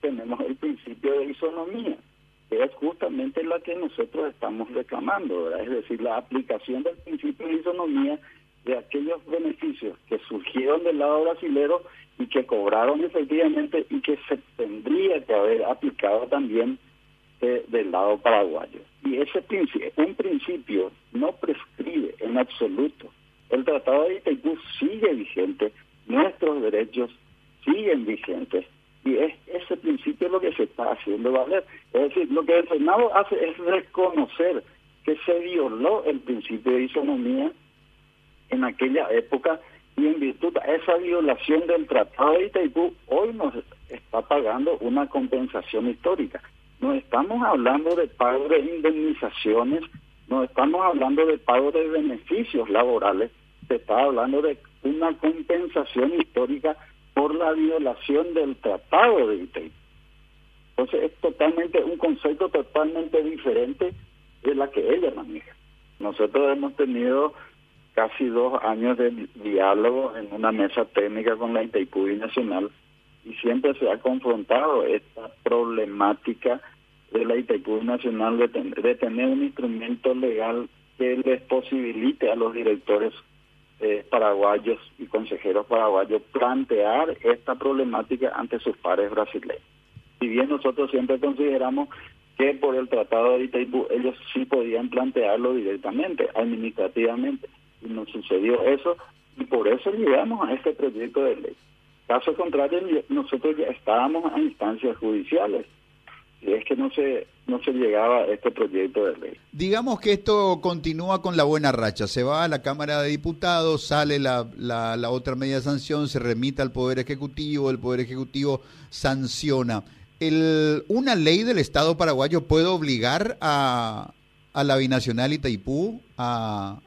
tenemos el principio de isonomía, que es justamente la que nosotros estamos reclamando, es decir, la aplicación del principio de isonomía de aquellos beneficios que surgieron del lado brasilero y que cobraron efectivamente y que se tendría que haber aplicado también del lado paraguayo. Y ese principio, un principio no prescribe en absoluto. El Tratado de Itaipú sigue vigente, nuestros derechos siguen vigentes y es ese principio lo que se está haciendo valer. Es decir, lo que el Senado hace es reconocer que se violó el principio de isonomía en aquella época y en virtud de esa violación del Tratado de Itaipú, hoy nos está pagando una compensación histórica. No estamos hablando de pago de indemnizaciones, no estamos hablando de pago de beneficios laborales, se está hablando de una compensación histórica por la violación del Tratado de Itaipú. Entonces es totalmente un concepto totalmente diferente de la que ella maneja. Nosotros hemos tenido casi dos años de diálogo en una mesa técnica con la Itaipú Nacional y siempre se ha confrontado esta problemática de la Itaipú Nacional de, tener un instrumento legal que les posibilite a los directores eh, paraguayos y consejeros paraguayos plantear esta problemática ante sus pares brasileños. Si bien nosotros siempre consideramos que por el Tratado de Itaipú ellos sí podían plantearlo directamente, administrativamente, y no sucedió eso, y por eso llegamos a este proyecto de ley. Caso contrario, nosotros ya estábamos a instancias judiciales y es que no se no se llegaba a este proyecto de ley. Digamos que esto continúa con la buena racha, se va a la Cámara de Diputados, sale la, la, otra media sanción, se remite al Poder Ejecutivo, el Poder Ejecutivo sanciona. El, ¿Una ley del Estado paraguayo puede obligar a, a la binacional Itaipú a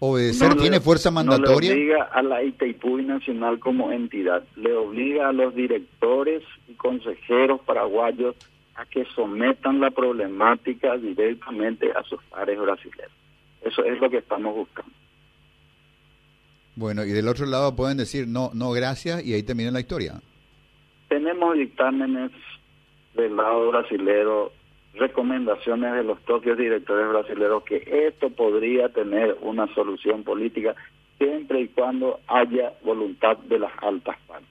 obedecer? ¿Tiene fuerza mandatoria? No le obliga a la Itaipú Nacional como entidad, le obliga a los directores y consejeros paraguayos a que sometan la problemática directamente a sus pares brasileños. Eso es lo que estamos buscando. Bueno, y del otro lado pueden decir no, no, gracias, y ahí termina la historia. Tenemos dictámenes del lado brasilero, recomendaciones de los propios directores brasileños que esto podría tener una solución política siempre y cuando haya voluntad de las altas partes.